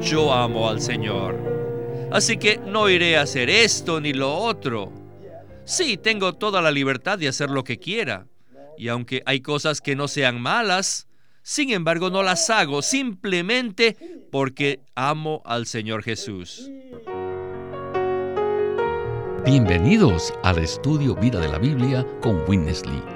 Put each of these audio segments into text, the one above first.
yo amo al Señor. Así que no iré a hacer esto ni lo otro. Sí, tengo toda la libertad de hacer lo que quiera. Y aunque hay cosas que no sean malas, sin embargo no las hago simplemente porque amo al Señor Jesús. Bienvenidos al estudio Vida de la Biblia con Witness Lee.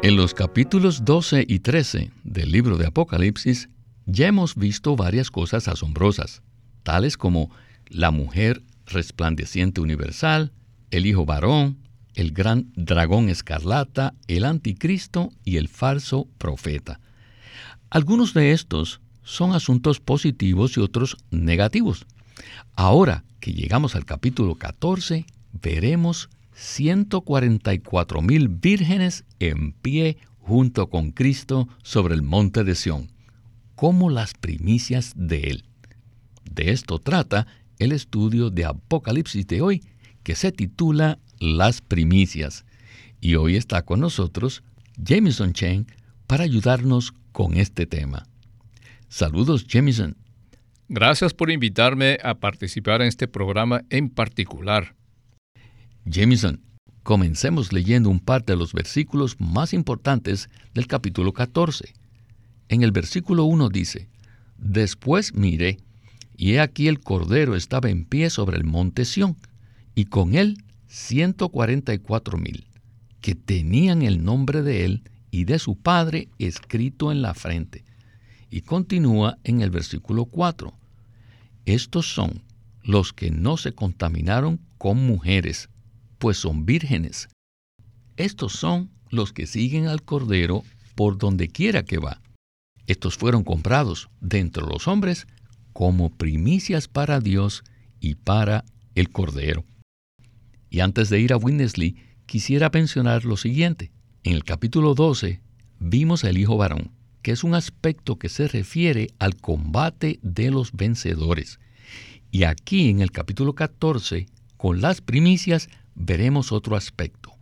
En los capítulos 12 y 13 del libro de Apocalipsis ya hemos visto varias cosas asombrosas, tales como la mujer resplandeciente universal, el hijo varón, el gran dragón escarlata, el anticristo y el falso profeta. Algunos de estos son asuntos positivos y otros negativos. Ahora que llegamos al capítulo 14, veremos 144 mil vírgenes en pie junto con Cristo sobre el monte de Sión, como las primicias de Él. De esto trata el estudio de Apocalipsis de hoy, que se titula Las primicias. Y hoy está con nosotros Jameson Chen para ayudarnos con este tema. Saludos, Jameson. Gracias por invitarme a participar en este programa en particular. Jameson, comencemos leyendo un par de los versículos más importantes del capítulo 14. En el versículo 1 dice, Después miré, y he aquí el Cordero estaba en pie sobre el monte Sión, y con él ciento cuarenta y cuatro mil, que tenían el nombre de él y de su Padre escrito en la frente. Y continúa en el versículo 4. Estos son los que no se contaminaron con mujeres, pues son vírgenes. Estos son los que siguen al Cordero por donde quiera que va. Estos fueron comprados de entre los hombres como primicias para Dios y para el Cordero. Y antes de ir a Winnesley, quisiera mencionar lo siguiente. En el capítulo 12 vimos el Hijo varón, que es un aspecto que se refiere al combate de los vencedores. Y aquí en el capítulo 14, con las primicias, veremos otro aspecto.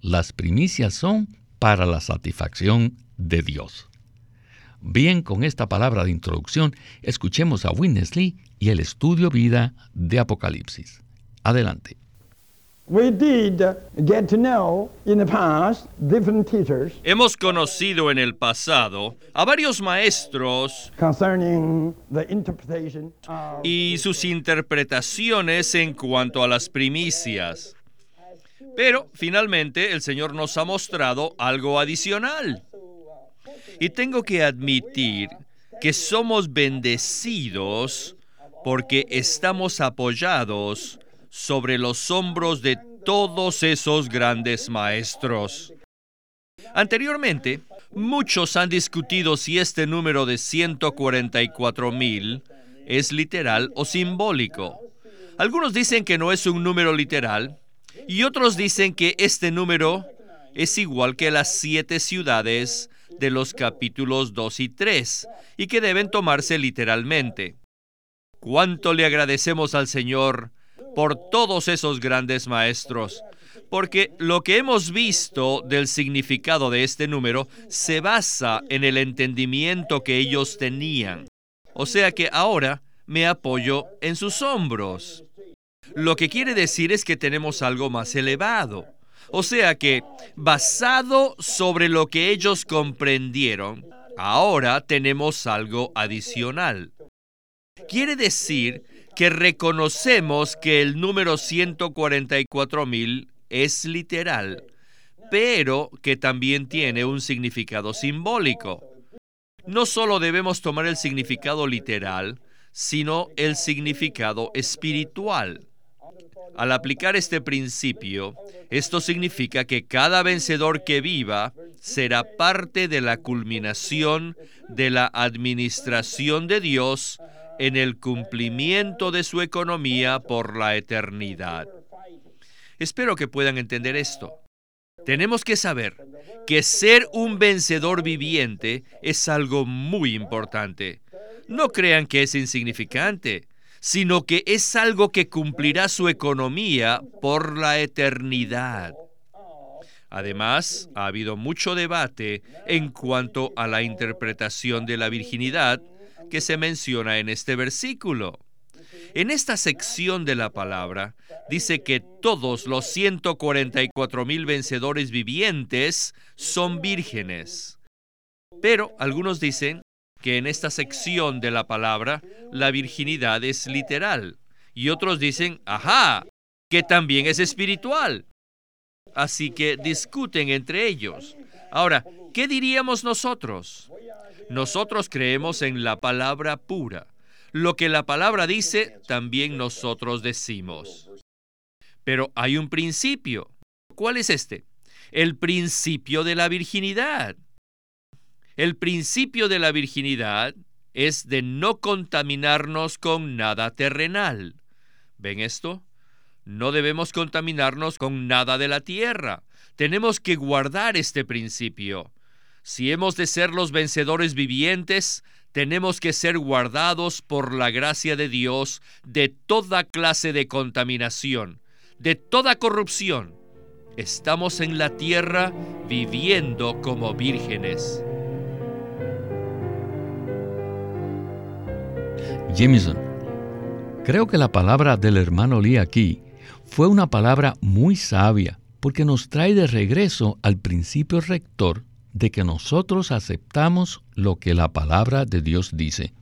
Las primicias son para la satisfacción de Dios. Bien, con esta palabra de introducción, escuchemos a Witness Lee y el estudio vida de Apocalipsis. Adelante. Hemos conocido en el pasado a varios maestros y sus interpretaciones en cuanto a las primicias. Pero finalmente el Señor nos ha mostrado algo adicional. Y tengo que admitir que somos bendecidos porque estamos apoyados sobre los hombros de todos esos grandes maestros. Anteriormente, muchos han discutido si este número de 144 mil es literal o simbólico. Algunos dicen que no es un número literal y otros dicen que este número es igual que las siete ciudades de los capítulos 2 y 3 y que deben tomarse literalmente. ¿Cuánto le agradecemos al Señor por todos esos grandes maestros? Porque lo que hemos visto del significado de este número se basa en el entendimiento que ellos tenían. O sea que ahora me apoyo en sus hombros. Lo que quiere decir es que tenemos algo más elevado. O sea que, basado sobre lo que ellos comprendieron, ahora tenemos algo adicional. Quiere decir que reconocemos que el número 144.000 es literal, pero que también tiene un significado simbólico. No solo debemos tomar el significado literal, sino el significado espiritual. Al aplicar este principio, esto significa que cada vencedor que viva será parte de la culminación de la administración de Dios en el cumplimiento de su economía por la eternidad. Espero que puedan entender esto. Tenemos que saber que ser un vencedor viviente es algo muy importante. No crean que es insignificante, sino que es algo que cumplirá su economía por la eternidad. Además, ha habido mucho debate en cuanto a la interpretación de la virginidad que se menciona en este versículo. En esta sección de la palabra dice que todos los 144 mil vencedores vivientes son vírgenes. Pero algunos dicen que en esta sección de la palabra la virginidad es literal. Y otros dicen, ajá, que también es espiritual. Así que discuten entre ellos. Ahora, ¿qué diríamos nosotros? Nosotros creemos en la palabra pura. Lo que la palabra dice, también nosotros decimos. Pero hay un principio. ¿Cuál es este? El principio de la virginidad. El principio de la virginidad es de no contaminarnos con nada terrenal. ¿Ven esto? No debemos contaminarnos con nada de la tierra. Tenemos que guardar este principio. Si hemos de ser los vencedores vivientes, tenemos que ser guardados por la gracia de Dios de toda clase de contaminación, de toda corrupción. Estamos en la tierra viviendo como vírgenes. Jameson, creo que la palabra del hermano Lee aquí fue una palabra muy sabia porque nos trae de regreso al principio rector de que nosotros aceptamos lo que la palabra de Dios dice.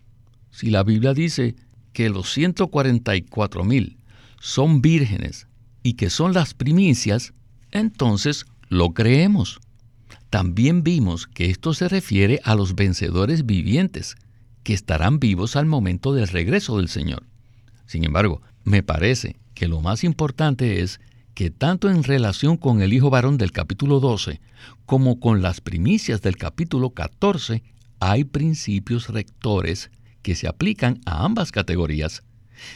Si la Biblia dice que los 144 mil son vírgenes y que son las primicias, entonces lo creemos. También vimos que esto se refiere a los vencedores vivientes, que estarán vivos al momento del regreso del Señor. Sin embargo, me parece que lo más importante es que tanto en relación con el hijo varón del capítulo 12 como con las primicias del capítulo 14 hay principios rectores que se aplican a ambas categorías.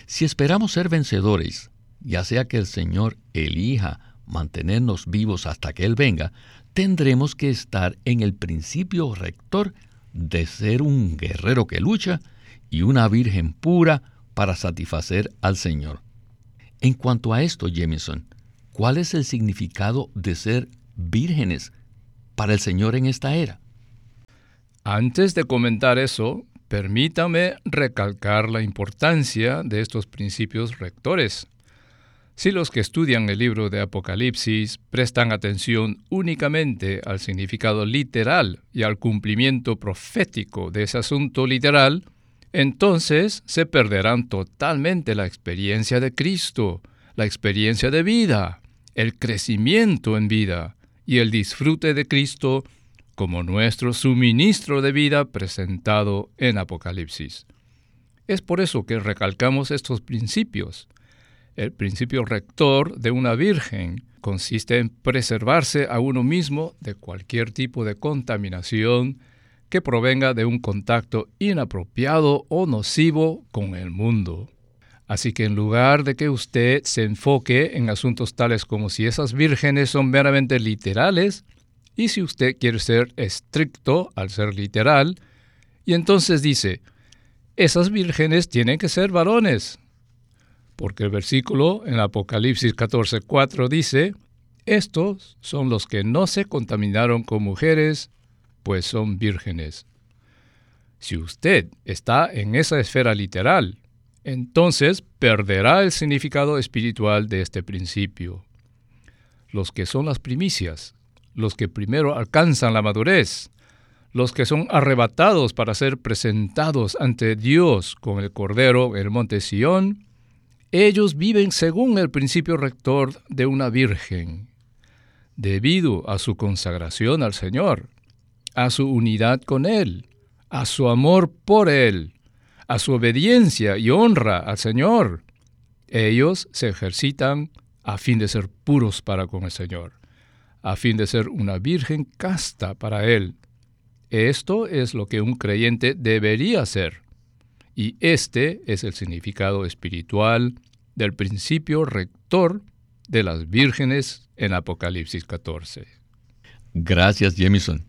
Si esperamos ser vencedores, ya sea que el Señor elija mantenernos vivos hasta que Él venga, tendremos que estar en el principio rector de ser un guerrero que lucha y una virgen pura para satisfacer al Señor. En cuanto a esto, Jameson, ¿Cuál es el significado de ser vírgenes para el Señor en esta era? Antes de comentar eso, permítame recalcar la importancia de estos principios rectores. Si los que estudian el libro de Apocalipsis prestan atención únicamente al significado literal y al cumplimiento profético de ese asunto literal, entonces se perderán totalmente la experiencia de Cristo, la experiencia de vida, el crecimiento en vida y el disfrute de Cristo como nuestro suministro de vida presentado en Apocalipsis. Es por eso que recalcamos estos principios. El principio rector de una virgen consiste en preservarse a uno mismo de cualquier tipo de contaminación que provenga de un contacto inapropiado o nocivo con el mundo. Así que en lugar de que usted se enfoque en asuntos tales como si esas vírgenes son meramente literales, y si usted quiere ser estricto al ser literal, y entonces dice, esas vírgenes tienen que ser varones, porque el versículo en Apocalipsis 14:4 dice, estos son los que no se contaminaron con mujeres, pues son vírgenes. Si usted está en esa esfera literal, entonces perderá el significado espiritual de este principio. Los que son las primicias, los que primero alcanzan la madurez, los que son arrebatados para ser presentados ante Dios con el Cordero en el monte Sión, ellos viven según el principio rector de una virgen, debido a su consagración al Señor, a su unidad con Él, a su amor por Él, a su obediencia y honra al Señor. Ellos se ejercitan a fin de ser puros para con el Señor, a fin de ser una virgen casta para Él. Esto es lo que un creyente debería ser. Y este es el significado espiritual del principio rector de las vírgenes en Apocalipsis 14. Gracias, Jamison.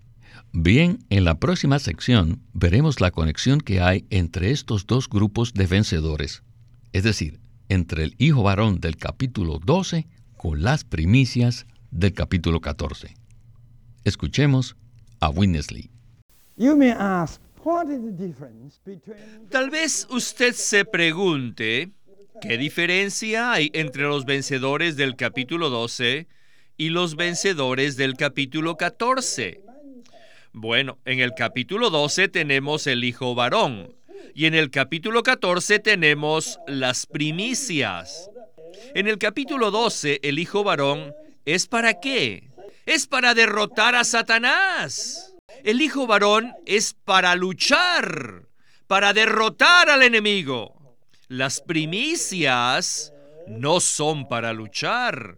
Bien, en la próxima sección veremos la conexión que hay entre estos dos grupos de vencedores, es decir, entre el hijo varón del capítulo 12 con las primicias del capítulo 14. Escuchemos a Winnesley. Tal vez usted se pregunte, ¿qué diferencia hay entre los vencedores del capítulo 12 y los vencedores del capítulo 14? Bueno, en el capítulo 12 tenemos el hijo varón y en el capítulo 14 tenemos las primicias. En el capítulo 12 el hijo varón es para qué? Es para derrotar a Satanás. El hijo varón es para luchar, para derrotar al enemigo. Las primicias no son para luchar,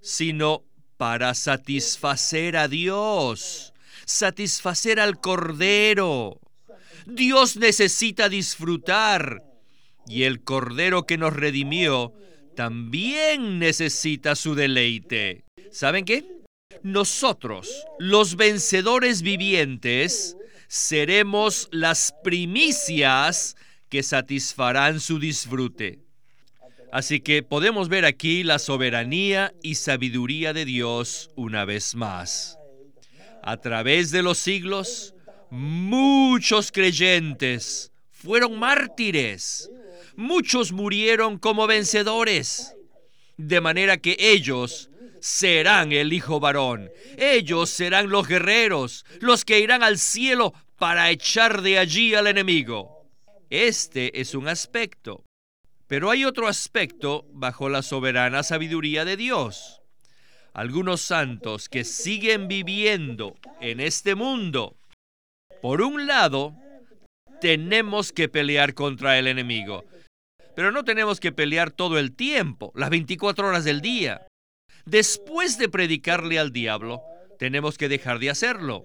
sino para satisfacer a Dios satisfacer al Cordero. Dios necesita disfrutar y el Cordero que nos redimió también necesita su deleite. ¿Saben qué? Nosotros, los vencedores vivientes, seremos las primicias que satisfarán su disfrute. Así que podemos ver aquí la soberanía y sabiduría de Dios una vez más. A través de los siglos, muchos creyentes fueron mártires. Muchos murieron como vencedores. De manera que ellos serán el Hijo varón. Ellos serán los guerreros, los que irán al cielo para echar de allí al enemigo. Este es un aspecto. Pero hay otro aspecto bajo la soberana sabiduría de Dios algunos santos que siguen viviendo en este mundo. Por un lado, tenemos que pelear contra el enemigo, pero no tenemos que pelear todo el tiempo, las 24 horas del día. Después de predicarle al diablo, tenemos que dejar de hacerlo.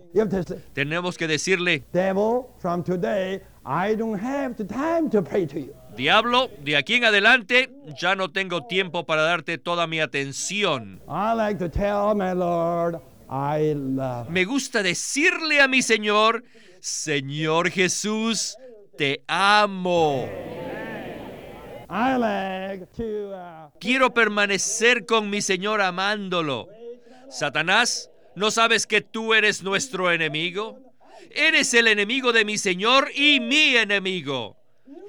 Tenemos que decirle. Diablo, de aquí en adelante ya no tengo tiempo para darte toda mi atención. Me gusta decirle a mi Señor, Señor Jesús, te amo. Quiero permanecer con mi Señor amándolo. Satanás, ¿no sabes que tú eres nuestro enemigo? Eres el enemigo de mi Señor y mi enemigo.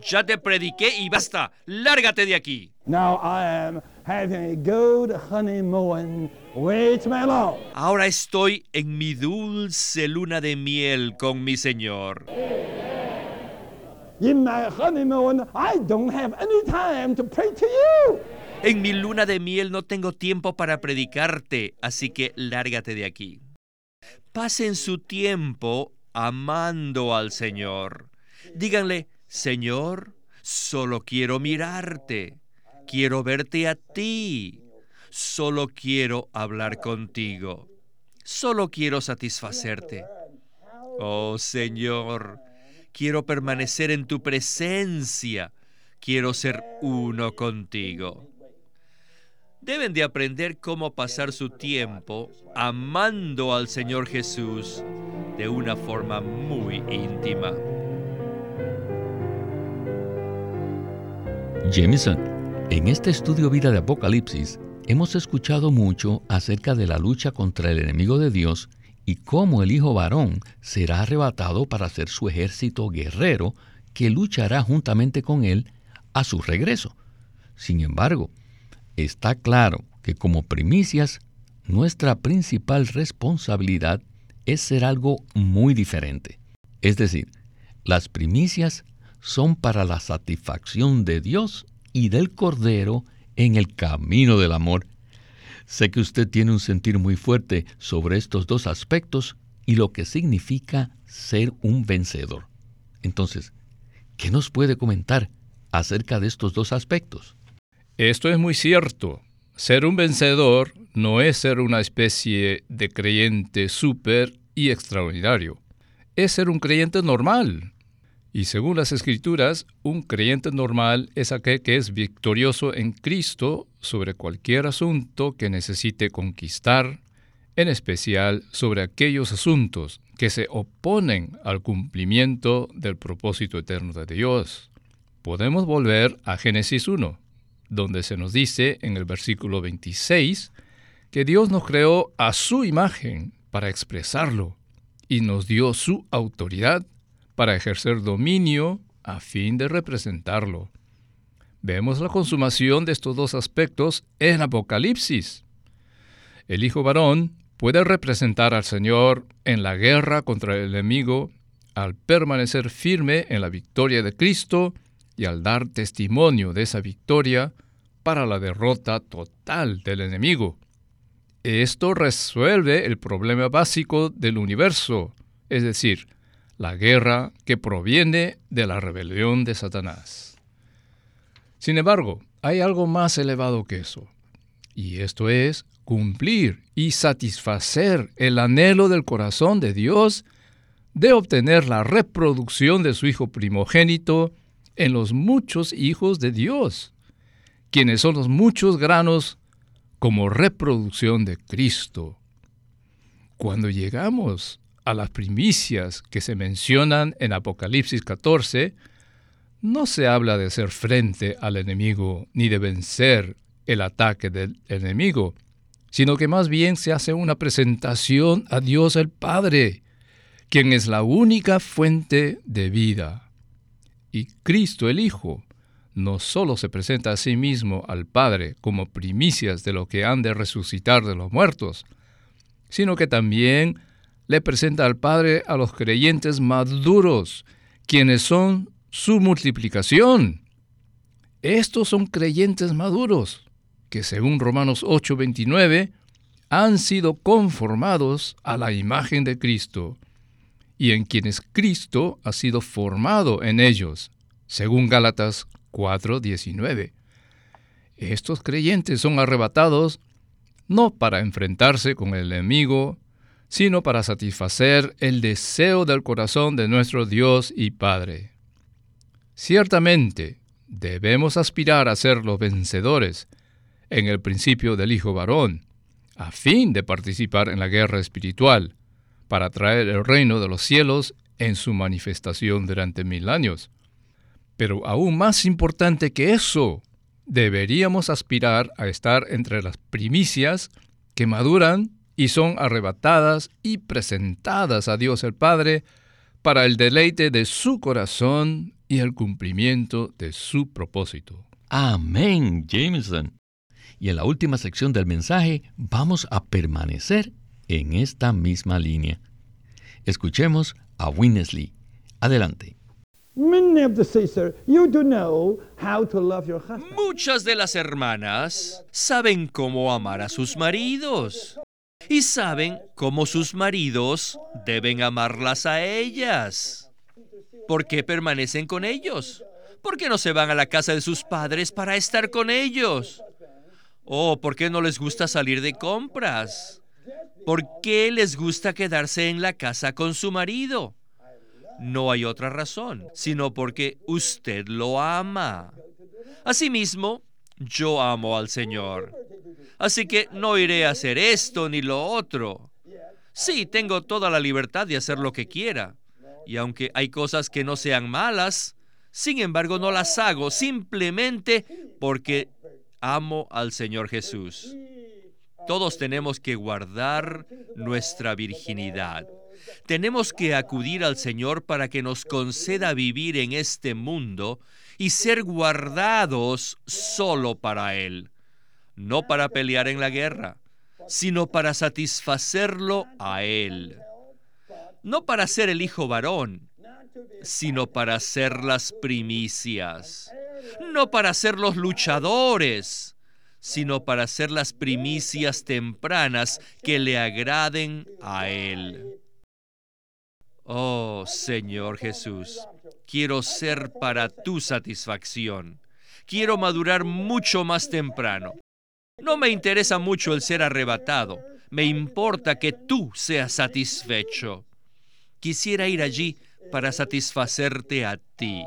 Ya te prediqué y basta. Lárgate de aquí. Ahora estoy en mi dulce luna de miel con mi Señor. En mi luna de miel no tengo tiempo para predicarte, así que lárgate de aquí. Pasen su tiempo amando al Señor. Díganle, Señor, solo quiero mirarte, quiero verte a ti, solo quiero hablar contigo, solo quiero satisfacerte. Oh Señor, quiero permanecer en tu presencia, quiero ser uno contigo. Deben de aprender cómo pasar su tiempo amando al Señor Jesús de una forma muy íntima. Jameson, en este estudio Vida de Apocalipsis hemos escuchado mucho acerca de la lucha contra el enemigo de Dios y cómo el Hijo varón será arrebatado para ser su ejército guerrero que luchará juntamente con él a su regreso. Sin embargo, está claro que como primicias, nuestra principal responsabilidad es ser algo muy diferente. Es decir, las primicias son para la satisfacción de Dios y del Cordero en el camino del amor. Sé que usted tiene un sentir muy fuerte sobre estos dos aspectos y lo que significa ser un vencedor. Entonces, ¿qué nos puede comentar acerca de estos dos aspectos? Esto es muy cierto. Ser un vencedor no es ser una especie de creyente súper y extraordinario. Es ser un creyente normal, Y según las escrituras, un creyente normal es aquel que es victorioso en Cristo sobre cualquier asunto que necesite conquistar, en especial sobre aquellos asuntos que se oponen al cumplimiento del propósito eterno de Dios. Podemos volver a Génesis 1, donde se nos dice en el versículo 26 que Dios nos creó a su imagen para expresarlo y nos dio su autoridad para ejercer dominio a fin de representarlo. Vemos la consumación de estos dos aspectos en Apocalipsis. El Hijo varón puede representar al Señor en la guerra contra el enemigo al permanecer firme en la victoria de Cristo y al dar testimonio de esa victoria para la derrota total del enemigo. Esto resuelve el problema básico del universo, es decir, la guerra que proviene de la rebelión de Satanás. Sin embargo, hay algo más elevado que eso, y esto es cumplir y satisfacer el anhelo del corazón de Dios de obtener la reproducción de su Hijo primogénito en los muchos hijos de Dios, quienes son los muchos granos como reproducción de Cristo. Cuando llegamos a las primicias que se mencionan en Apocalipsis 14, no se habla de ser frente al enemigo ni de vencer el ataque del enemigo, sino que más bien se hace una presentación a Dios el Padre, quien es la única fuente de vida. Y Cristo el Hijo no solo se presenta a sí mismo al Padre como primicias de lo que han de resucitar de los muertos, sino que también le presenta al Padre a los creyentes maduros, quienes son su multiplicación. Estos son creyentes maduros, que según Romanos 8:29, han sido conformados a la imagen de Cristo, y en quienes Cristo ha sido formado en ellos, según Gálatas 4:19. Estos creyentes son arrebatados no para enfrentarse con el enemigo, sino para satisfacer el deseo del corazón de nuestro Dios y Padre. Ciertamente, debemos aspirar a ser los vencedores en el principio del Hijo varón, a fin de participar en la guerra espiritual, para traer el reino de los cielos en su manifestación durante mil años. Pero aún más importante que eso, deberíamos aspirar a estar entre las primicias que maduran y son arrebatadas y presentadas a Dios el Padre para el deleite de su corazón y el cumplimiento de su propósito. Amén, Jameson. Y en la última sección del mensaje vamos a permanecer en esta misma línea. Escuchemos a Winnesley. Adelante. Muchas de las hermanas saben cómo amar a sus maridos y saben cómo sus maridos deben amarlas a ellas. ¿Por qué permanecen con ellos? ¿Por qué no se van a la casa de sus padres para estar con ellos? ¿O por qué no les gusta salir de compras? ¿Por qué les gusta quedarse en la casa con su marido? No hay otra razón, sino porque usted lo ama. Asimismo, yo amo al Señor. Así que no iré a hacer esto ni lo otro. Sí, tengo toda la libertad de hacer lo que quiera. Y aunque hay cosas que no sean malas, sin embargo no las hago simplemente porque amo al Señor Jesús. Todos tenemos que guardar nuestra virginidad. Tenemos que acudir al Señor para que nos conceda vivir en este mundo y ser guardados solo para Él, no para pelear en la guerra, sino para satisfacerlo a Él. No para ser el hijo varón, sino para ser las primicias. No para ser los luchadores, sino para ser las primicias tempranas que le agraden a Él. Oh Señor Jesús, quiero ser para tu satisfacción. Quiero madurar mucho más temprano. No me interesa mucho el ser arrebatado. Me importa que tú seas satisfecho. Quisiera ir allí para satisfacerte a ti.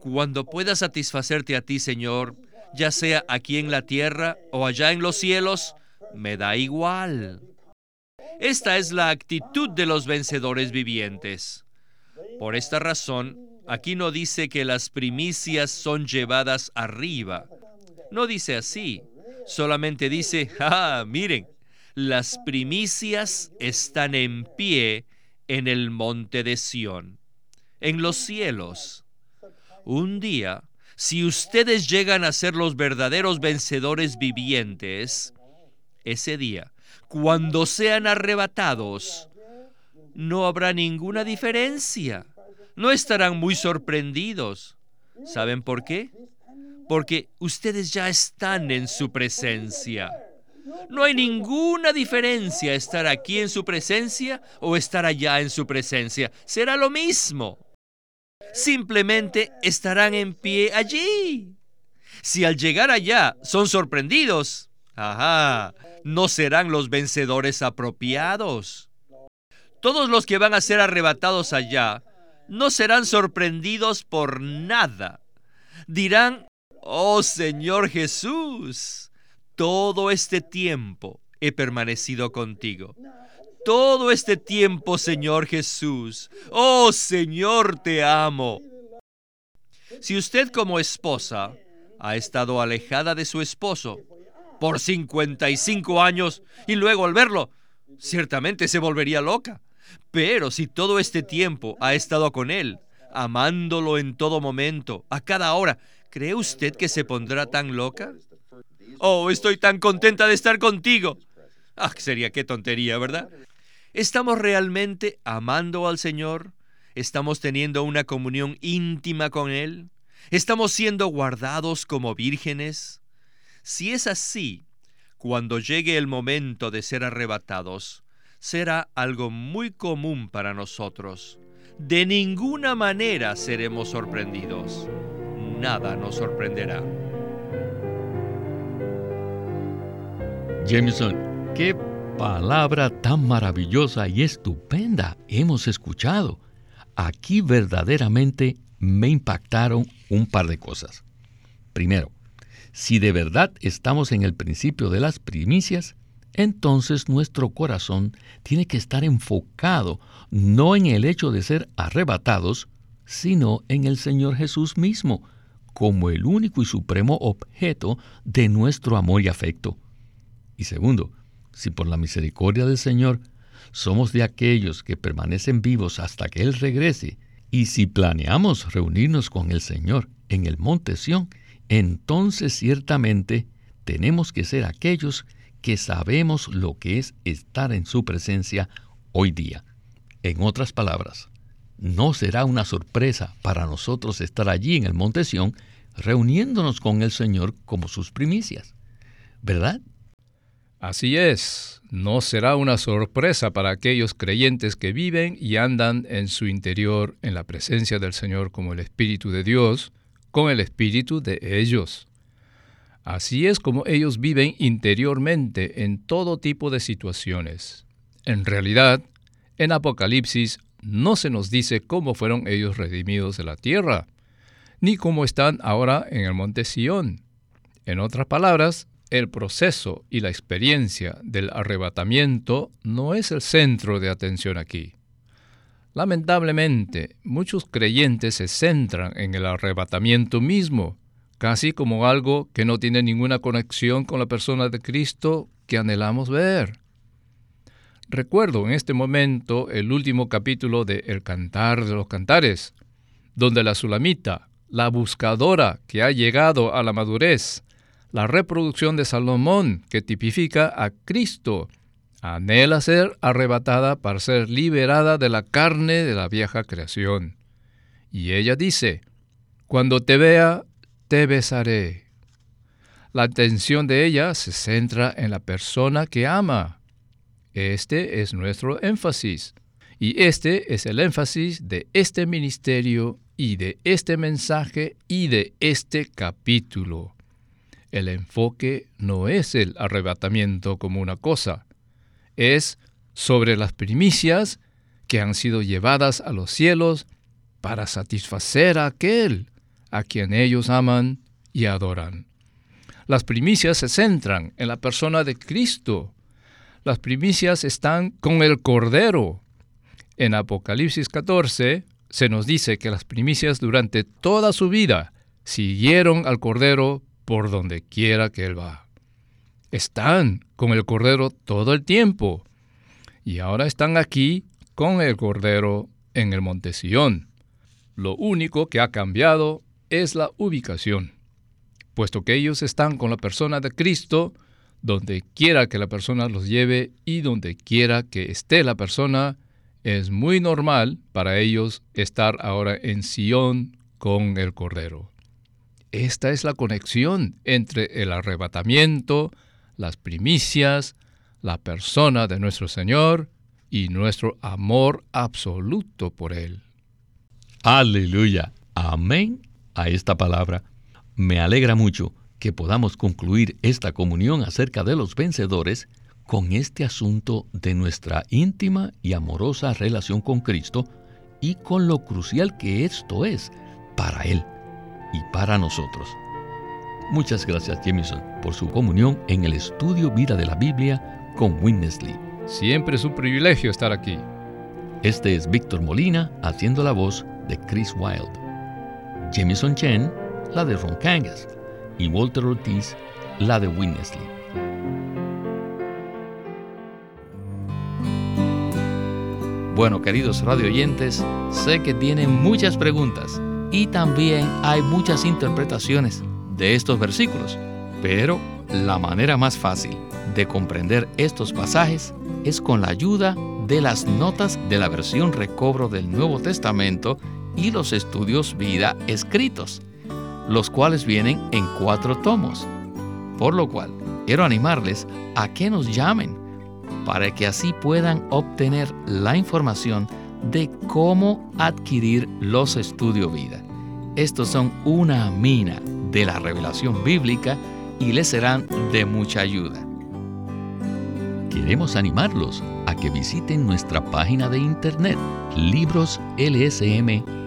Cuando pueda satisfacerte a ti, Señor, ya sea aquí en la tierra o allá en los cielos, me da igual. Esta es la actitud de los vencedores vivientes. Por esta razón, aquí no dice que las primicias son llevadas arriba. No dice así. Solamente dice, ah, miren, las primicias están en pie en el monte de Sión, en los cielos. Un día, si ustedes llegan a ser los verdaderos vencedores vivientes, ese día, cuando sean arrebatados, no habrá ninguna diferencia. No estarán muy sorprendidos. ¿Saben por qué? Porque ustedes ya están en su presencia. No hay ninguna diferencia estar aquí en su presencia o estar allá en su presencia. Será lo mismo. Simplemente estarán en pie allí. Si al llegar allá son sorprendidos, ajá, no serán los vencedores apropiados. Todos los que van a ser arrebatados allá no serán sorprendidos por nada. Dirán, oh Señor Jesús, todo este tiempo he permanecido contigo. Todo este tiempo, Señor Jesús. Oh Señor, te amo. Si usted como esposa ha estado alejada de su esposo por 55 años y luego al verlo, ciertamente se volvería loca. Pero si todo este tiempo ha estado con él, amándolo en todo momento, a cada hora, ¿cree usted que se pondrá tan loca? Oh, estoy tan contenta de estar contigo. Ah, sería qué tontería, ¿verdad? ¿Estamos realmente amando al Señor? ¿Estamos teniendo una comunión íntima con Él? ¿Estamos siendo guardados como vírgenes? Si es así, cuando llegue el momento de ser arrebatados, será algo muy común para nosotros. De ninguna manera seremos sorprendidos. Nada nos sorprenderá. Jameson, qué palabra tan maravillosa y estupenda hemos escuchado. Aquí verdaderamente me impactaron un par de cosas. Primero, si de verdad estamos en el principio de las primicias, entonces nuestro corazón tiene que estar enfocado no en el hecho de ser arrebatados, sino en el Señor Jesús mismo, como el único y supremo objeto de nuestro amor y afecto. Y segundo, si por la misericordia del Señor somos de aquellos que permanecen vivos hasta que Él regrese, y si planeamos reunirnos con el Señor en el monte Sión, entonces ciertamente tenemos que ser aquellos que sabemos lo que es estar en su presencia hoy día. En otras palabras, no será una sorpresa para nosotros estar allí en el monte Sión reuniéndonos con el Señor como sus primicias. ¿Verdad? Así es, no será una sorpresa para aquellos creyentes que viven y andan en su interior en la presencia del Señor como el Espíritu de Dios, con el Espíritu de ellos. Así es como ellos viven interiormente en todo tipo de situaciones. En realidad, en Apocalipsis no se nos dice cómo fueron ellos redimidos de la tierra, ni cómo están ahora en el monte Sión. En otras palabras, el proceso y la experiencia del arrebatamiento no es el centro de atención aquí. Lamentablemente, muchos creyentes se centran en el arrebatamiento mismo, casi como algo que no tiene ninguna conexión con la persona de Cristo que anhelamos ver. Recuerdo en este momento el último capítulo de El Cantar de los Cantares, donde la Sulamita, la buscadora que ha llegado a la madurez, la reproducción de Salomón, que tipifica a Cristo, anhela ser arrebatada para ser liberada de la carne de la vieja creación. Y ella dice, Cuando te vea, te besaré. La atención de ella se centra en la persona que ama. Este es nuestro énfasis. Y este es el énfasis de este ministerio y de este mensaje y de este capítulo. El enfoque no es el arrebatamiento como una cosa, es sobre las primicias que han sido llevadas a los cielos para satisfacer a aquel a quien ellos aman y adoran. Las primicias se centran en la persona de Cristo. Las primicias están con el Cordero. En Apocalipsis 14 se nos dice que las primicias durante toda su vida siguieron al Cordero por donde quiera que él va. Están con el Cordero todo el tiempo. Y ahora están aquí con el Cordero en el Monte. Lo único que ha cambiado es la ubicación puesto que ellos están con la persona de Cristo, donde quiera que la persona los lleve y donde quiera que esté la persona, es muy normal para ellos estar ahora en Sion con el Cordero. Esta es la conexión entre el arrebatamiento, las primicias, la persona de nuestro Señor y nuestro amor absoluto por Él. Aleluya. Amén a esta palabra. Me alegra mucho que podamos concluir esta comunión acerca de los vencedores con este asunto de nuestra íntima y amorosa relación con Cristo y con lo crucial que esto es para Él y para nosotros. Muchas gracias Jameson por su comunión en el estudio Vida de la Biblia con Winnesley. Siempre es un privilegio estar aquí. Este es Víctor Molina haciendo la voz de Chris Wilde. Jameson Chen la de Ron Kangas, y Walter Ortiz, la de Winnesley. Bueno, queridos radio oyentes, sé que tienen muchas preguntas y también hay muchas interpretaciones de estos versículos, pero la manera más fácil de comprender estos pasajes es con la ayuda de las notas de la versión recobro del Nuevo Testamento y los estudios vida escritos los cuales vienen en cuatro tomos. Por lo cual, quiero animarles a que nos llamen para que así puedan obtener la información de cómo adquirir los estudios vida. Estos son una mina de la revelación bíblica y les serán de mucha ayuda. Queremos animarlos a que visiten nuestra página de internet libroslsm.com